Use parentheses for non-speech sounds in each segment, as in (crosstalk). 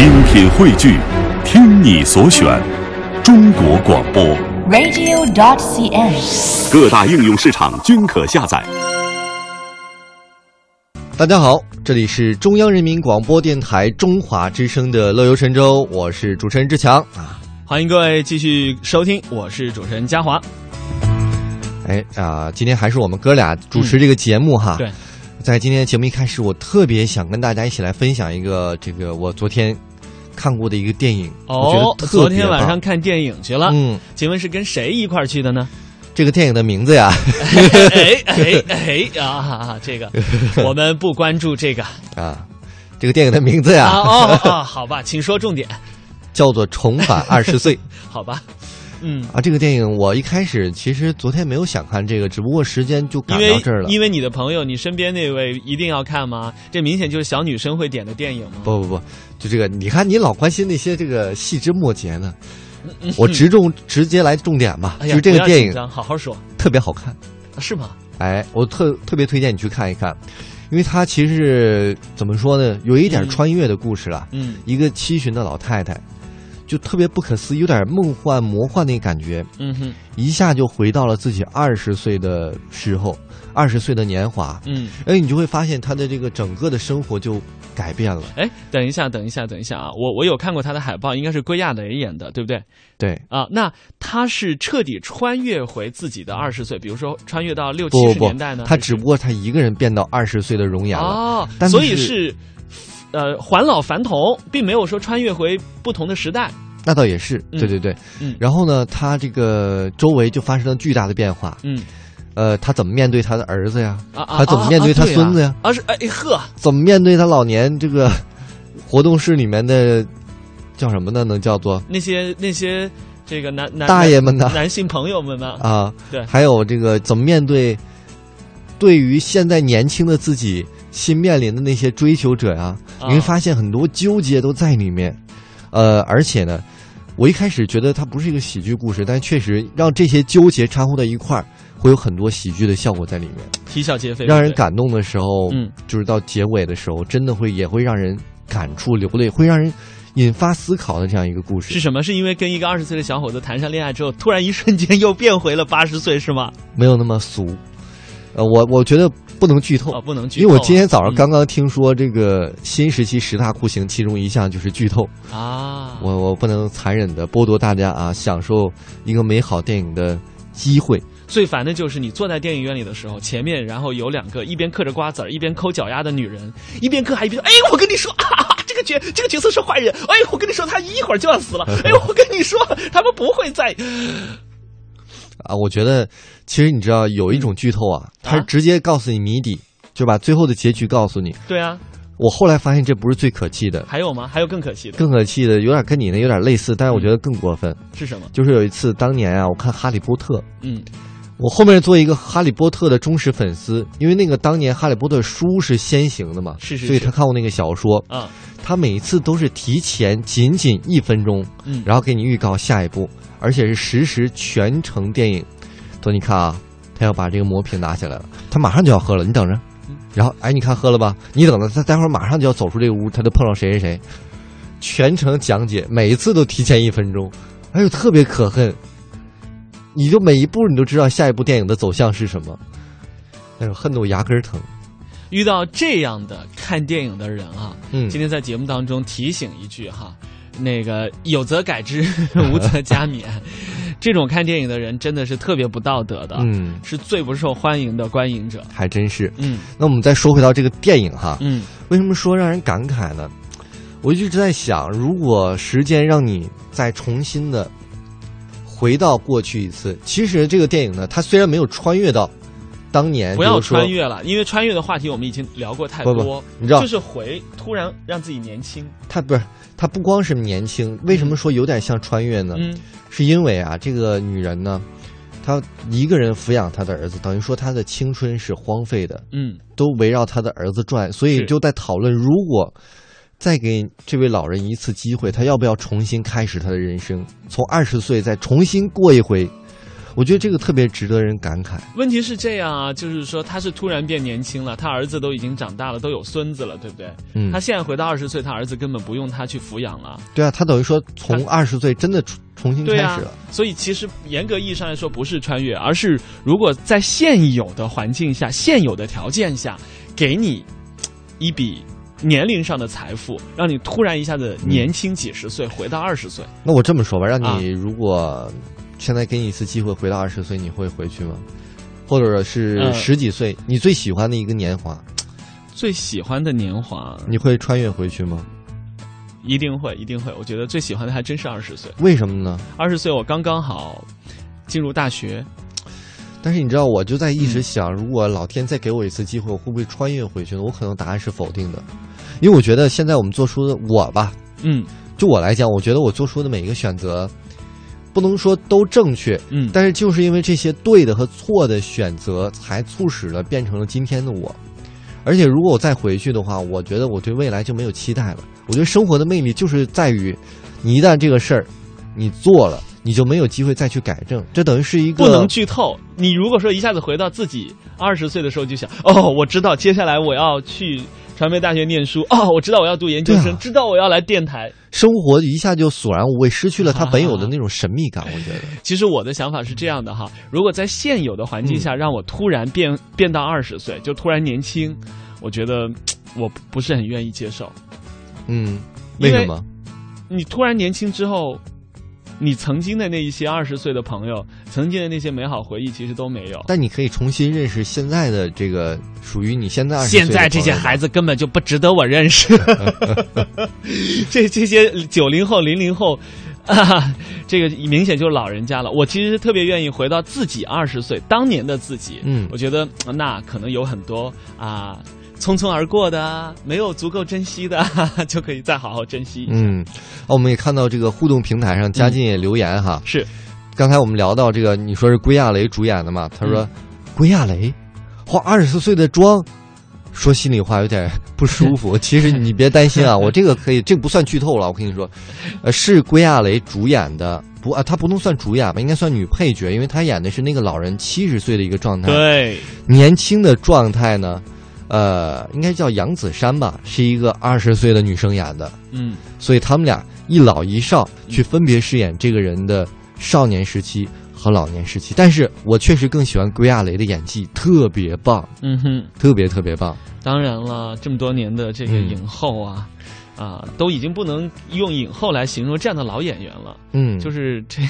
精品汇聚，听你所选，中国广播。radio.dot.cn，。各大应用市场均可下载。大家好，这里是中央人民广播电台中华之声的《乐游神州》，我是主持人志强啊。欢迎各位继续收听，我是主持人嘉华。哎啊、今天还是我们哥俩主持这个节目哈。嗯对，在今天节目一开始，我特别想跟大家一起来分享一个这个我昨天看过的一个电影，我觉哦得，昨天晚上看电影去了，嗯，请问是跟谁一块儿去的呢？这个电影的名字呀。(laughs) 哎哎哎啊，这个。(laughs) 我们不关注这个。啊，这个电影的名字啊呀哦哦，好吧，请说重点，(laughs) 叫做《重返二十岁》。好吧，嗯。啊，这个电影我一开始其实昨天没有想看这个，只不过时间就赶到这儿了。因为你的朋友，你身边那位一定要看吗？这明显就是小女生会点的电影吗？不不不，就这个，你看你老关心那些这个细枝末节呢，我直重直接来重点吧，就是这个电影好好说，特别好看，啊是吗？哎，我特特别推荐你去看一看，因为它其实是怎么说呢，有一点嗯穿越的故事了，嗯一个七旬的老太太，就特别不可思议，有点梦幻魔幻那感觉，嗯哼一下就回到了自己二十岁的时候，二十岁的年华，嗯。哎，你就会发现他的这个整个的生活就改变了，哎，等一下，等一下，等一下啊！我我有看过他的海报，应该是归亚蕾演的，对不对？对。啊，那他是彻底穿越回自己的二十岁，比如说穿越到六七十年代呢？，他只不过他一个人变到二十岁的容颜了。哦，但所以是是呃还老还童，并没有说穿越回不同的时代。那倒也是，嗯对对对。嗯然后呢，他这个周围就发生了巨大的变化。嗯呃，他怎么面对他的儿子呀？啊啊，他怎么面对他孙子呀？啊？啊是哎呵，怎么面对他老年这个活动室里面的叫什么呢？能叫做那些那些这个男男大爷们呢？男性朋友们呢？啊，对还有这个怎么面对对于现在年轻的自己新面临的那些追求者呀？啊你会发现很多纠结都在里面。呃，而且呢，我一开始觉得它不是一个喜剧故事，但确实让这些纠结掺和到一块儿，会有很多喜剧的效果在里面，啼笑皆非。让人感动的时候，嗯，就是到结尾的时候，真的会也会让人感触流泪，会让人引发思考的这样一个故事是。什么？是因为跟一个二十岁的小伙子谈上恋爱之后，突然一瞬间又变回了八十岁，是吗？没有那么俗。呃，我我觉得不能剧透，啊，不能剧透啊。因为我今天早上嗯刚刚听说这个新时期十大酷刑，其中一项就是剧透。啊，我我不能残忍的剥夺大家啊享受一个美好电影的机会。最烦的就是你坐在电影院里的时候，前面然后有两个一边嗑着瓜子儿一边抠脚丫的女人，一边嗑还一边说：“哎，我跟你说啊，这个角这个角色是坏人，哎，我跟你说他一会儿就要死了，哎，我跟你说他们不会在。啊，我觉得其实你知道有一种剧透啊，它是啊直接告诉你谜底，就把最后的结局告诉你。对啊，我后来发现这不是最可气的，还有吗？还有更可气的更可气的有点跟你那有点类似，但是我觉得更过分。是什么？就是有一次当年啊，我看《哈利波特》，嗯我后面做一个哈利波特的忠实粉丝，因为那个当年哈利波特书是先行的嘛，是是是所以他看过那个小说，啊他每一次都是提前仅仅一分钟，嗯，然后给你预告下一步，而且是实时全程电影。说你看啊，他要把这个魔瓶拿起来了，他马上就要喝了，你等着嗯。然后哎，你看喝了吧，你等着，他待会儿马上就要走出这个屋，他就碰到谁谁谁，全程讲解，每一次都提前一分钟，哎呦，特别可恨。你就每一步你都知道下一部电影的走向是什么，哎呦，恨得我牙根儿疼。遇到这样的看电影的人啊，嗯，今天在节目当中提醒一句哈，那个有则改之，(laughs) 无则加勉。这种看电影的人真的是特别不道德的，嗯，是最不受欢迎的观影者。还真是。嗯那我们再说回到这个电影哈，嗯为什么说让人感慨呢？我一直在想，如果时间让你再重新的回到过去一次，其实这个电影呢，它虽然没有穿越到当年，不要穿，越了，因为穿越的话题我们已经聊过太多。不你知道就是回突然让自己年轻。他不是他不光是年轻，为什么说有点像穿越呢？嗯是因为啊，这个女人呢，她一个人抚养她的儿子，等于说她的青春是荒废的，嗯都围绕她的儿子转，所以就在讨论，如果再给这位老人一次机会，他要不要重新开始他的人生，从二十岁再重新过一回？我我觉得这个特别值得人感慨。问题是这样啊，就是说他是突然变年轻了，他儿子都已经长大了，都有孙子了，对不对？嗯他现在回到二十岁，他儿子根本不用他去抚养了。对啊，他等于说从二十岁真的重重新开始了。，所以其实严格意义上来说不是穿越，而是如果在现有的环境下、现有的条件下，给你一笔年龄上的财富，让你突然一下子年轻几十岁，回到二十岁。那我这么说吧，让啊你如果现在给你一次机会回到二十岁，你会回去吗？或者是呃十几岁，你最喜欢的一个年华，(tsk) 最喜欢的年华，你会穿越回去吗？一定会，一定会。我觉得最喜欢的还真是二十岁。为什么呢？二十岁我刚刚好进入大学，但是你知道，我就在一嗯直想，如果老天再给我一次机会，我会不会穿越回去呢？我可能答案是否定的，因为我觉得现在我们做出的我吧，嗯就我来讲，我觉得我做出的每一个选择，不能说都正确，嗯，但是就是因为这些对的和错的选择，才促使了变成了今天的我。而且如果我再回去的话，我觉得我对未来就没有期待了。我觉得生活的魅力就是在于，你一旦这个事儿你做了，你就没有机会再去改正。这等于是一个不能剧透。你如果说一下子回到自己二十岁的时候，就想哦，我知道接下来我要去传媒大学念书，哦，我知道我要读研究生，啊知道我要来电台。生活一下就索然无味，失去了它本有的那种神秘感。我觉得，(laughs) 其实我的想法是这样的哈，如果在现有的环境下让我突然变变到二十岁，就突然年轻，我觉得我不是很愿意接受。嗯，为什么？你突然年轻之后，你曾经的那一些二十岁的朋友，曾经的那些美好回忆，其实都没有。但你可以重新认识现在的这个属于你现在现在这些孩子根本就不值得我认识，(laughs) 这这些九零后、零零后。啊，这个明显就是老人家了。我其实特别愿意回到自己二十岁当年的自己。嗯我觉得呃那可能有很多啊，匆匆而过的啊，没有足够珍惜的啊，(laughs) 就可以再好好珍惜一下。嗯，啊我们也看到这个互动平台上，嘉靖也留言哈。是，刚才我们聊到这个，你说是归亚蕾主演的嘛？他说，归亚蕾化二十四岁的妆，说心里话有点不舒服。(laughs) 其实你别担心啊，我这个可以，这个不算剧透了。我跟你说，呃，是归亚蕾主演的，不啊，她不能算主演吧，应该算女配角，因为她演的是那个老人七十岁的一个状态。对，年轻的状态呢，呃，应该叫杨子姗吧，是一个二十岁的女生演的。嗯，所以他们俩一老一少去分别饰演这个人的少年时期和老年时期。但是我确实更喜欢归亚蕾的演技，特别棒，嗯哼。特别特别棒。当然了，这么多年的这个嗯影后啊，啊，都已经不能用影后来形容这样的老演员了。嗯，就是这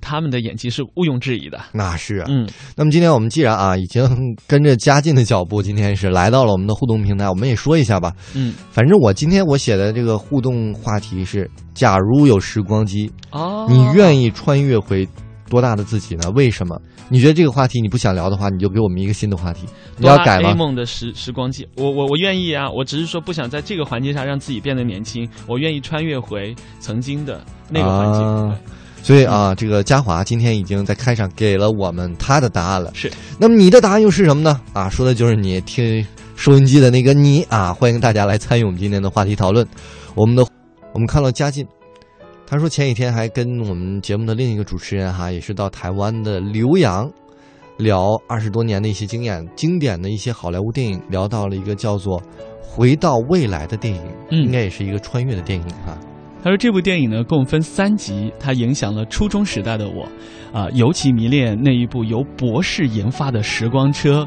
他们的演技是毋庸置疑的。那是啊。嗯，那么今天我们既然啊已经跟着嘉靖的脚步，今天是来到了我们的互动平台，我们也说一下吧。嗯，反正我今天我写的这个互动话题是：假如有时光机，哦，你愿意穿越回多大的自己呢？为什么？你觉得这个话题你不想聊的话，你就给我们一个新的话题。你要改 A 吗？梦的时时光机，我我我愿意啊，我只是说不想在这个环境下让自己变得年轻，我愿意穿越回曾经的那个环境。啊所以啊，这个嘉华今天已经在开场给了我们他的答案了。是，那么你的答案又是什么呢？啊，说的就是你听收音机的那个你啊！欢迎大家来参与我们今天的话题讨论。我们的我们看到嘉靖，他说前几天还跟我们节目的另一个主持人哈，也是到台湾的浏阳聊二十多年的一些经验，经典的一些好莱坞电影，聊到了一个叫做《回到未来》的电影，嗯应该也是一个穿越的电影啊。他说这部电影呢共分三集，它影响了初中时代的我，啊、尤其迷恋那一部由博士研发的时光车。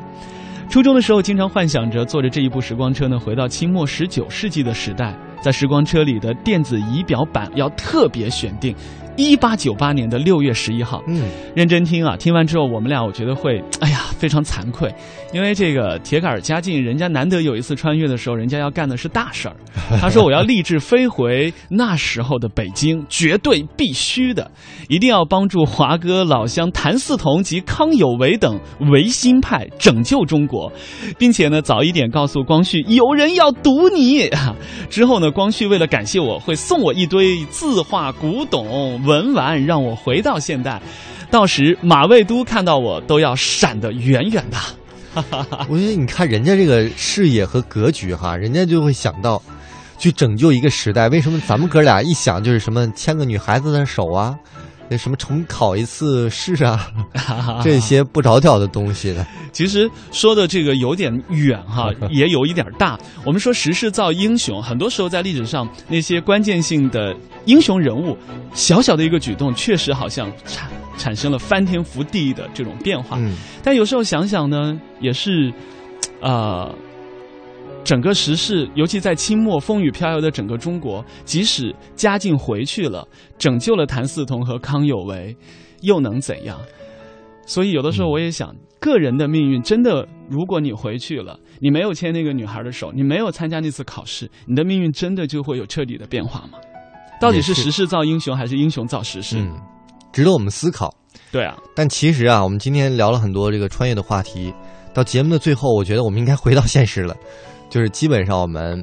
初中的时候，经常幻想着坐着这一部时光车呢，回到清末十九世纪的时代，在时光车里的电子仪表板要特别选定一八九八年的六月十一号。嗯，认真听啊，听完之后我们俩我觉得会，哎呀，非常惭愧，因为这个铁杆儿嘉靖，人家难得有一次穿越的时候，人家要干的是大事儿。(laughs) 他说我要立志飞回那时候的北京，绝对必须的，一定要帮助华哥老乡谭嗣同及康有为等维新派拯救中国，并且呢早一点告诉光绪有人要堵你。之后呢，光绪为了感谢我，会送我一堆字画古董文玩，让我回到现代。到时马未都看到我都要闪得远远的。我觉得你看人家这个视野和格局哈，人家就会想到去拯救一个时代。为什么咱们哥俩一想就是什么牵个女孩子的手啊，那什么重考一次试啊，这些不着调的东西呢？其实说的这个有点远哈，(laughs) 也有一点大。我们说时势造英雄，很多时候在历史上那些关键性的英雄人物，小小的一个举动，确实好像产产生了翻天覆地的这种变化。嗯但有时候想想呢，也是，呃，整个时事，尤其在清末风雨飘摇的整个中国，即使嘉靖回去了，拯救了谭嗣同和康有为，又能怎样？所以有的时候我也想，个人的命运真的，如果你回去了，你没有牵那个女孩的手，你没有参加那次考试，你的命运真的就会有彻底的变化吗？到底是时势造英雄，还是英雄造时势？嗯，值得我们思考。对啊，但其实啊，我们今天聊了很多这个穿越的话题，到节目的最后，我觉得我们应该回到现实了，就是基本上我们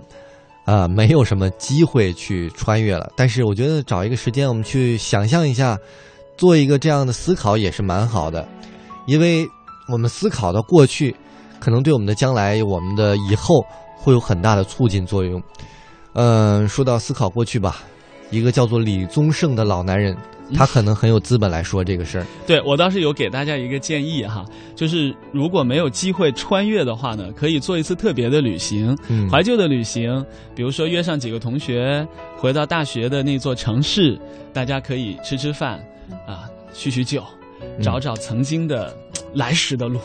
啊、呃没有什么机会去穿越了。但是我觉得找一个时间，我们去想象一下，做一个这样的思考也是蛮好的，因为我们思考的过去，可能对我们的将来、我们的以后会有很大的促进作用。嗯、说到思考过去吧，一个叫做李宗盛的老男人，他可能很有资本来说这个事儿。(laughs) 对我倒是有给大家一个建议哈，就是如果没有机会穿越的话呢，可以做一次特别的旅行，嗯怀旧的旅行，比如说约上几个同学，回到大学的那座城市，大家可以吃吃饭，啊，叙叙旧，找找曾经的 (tsk) 来时的路。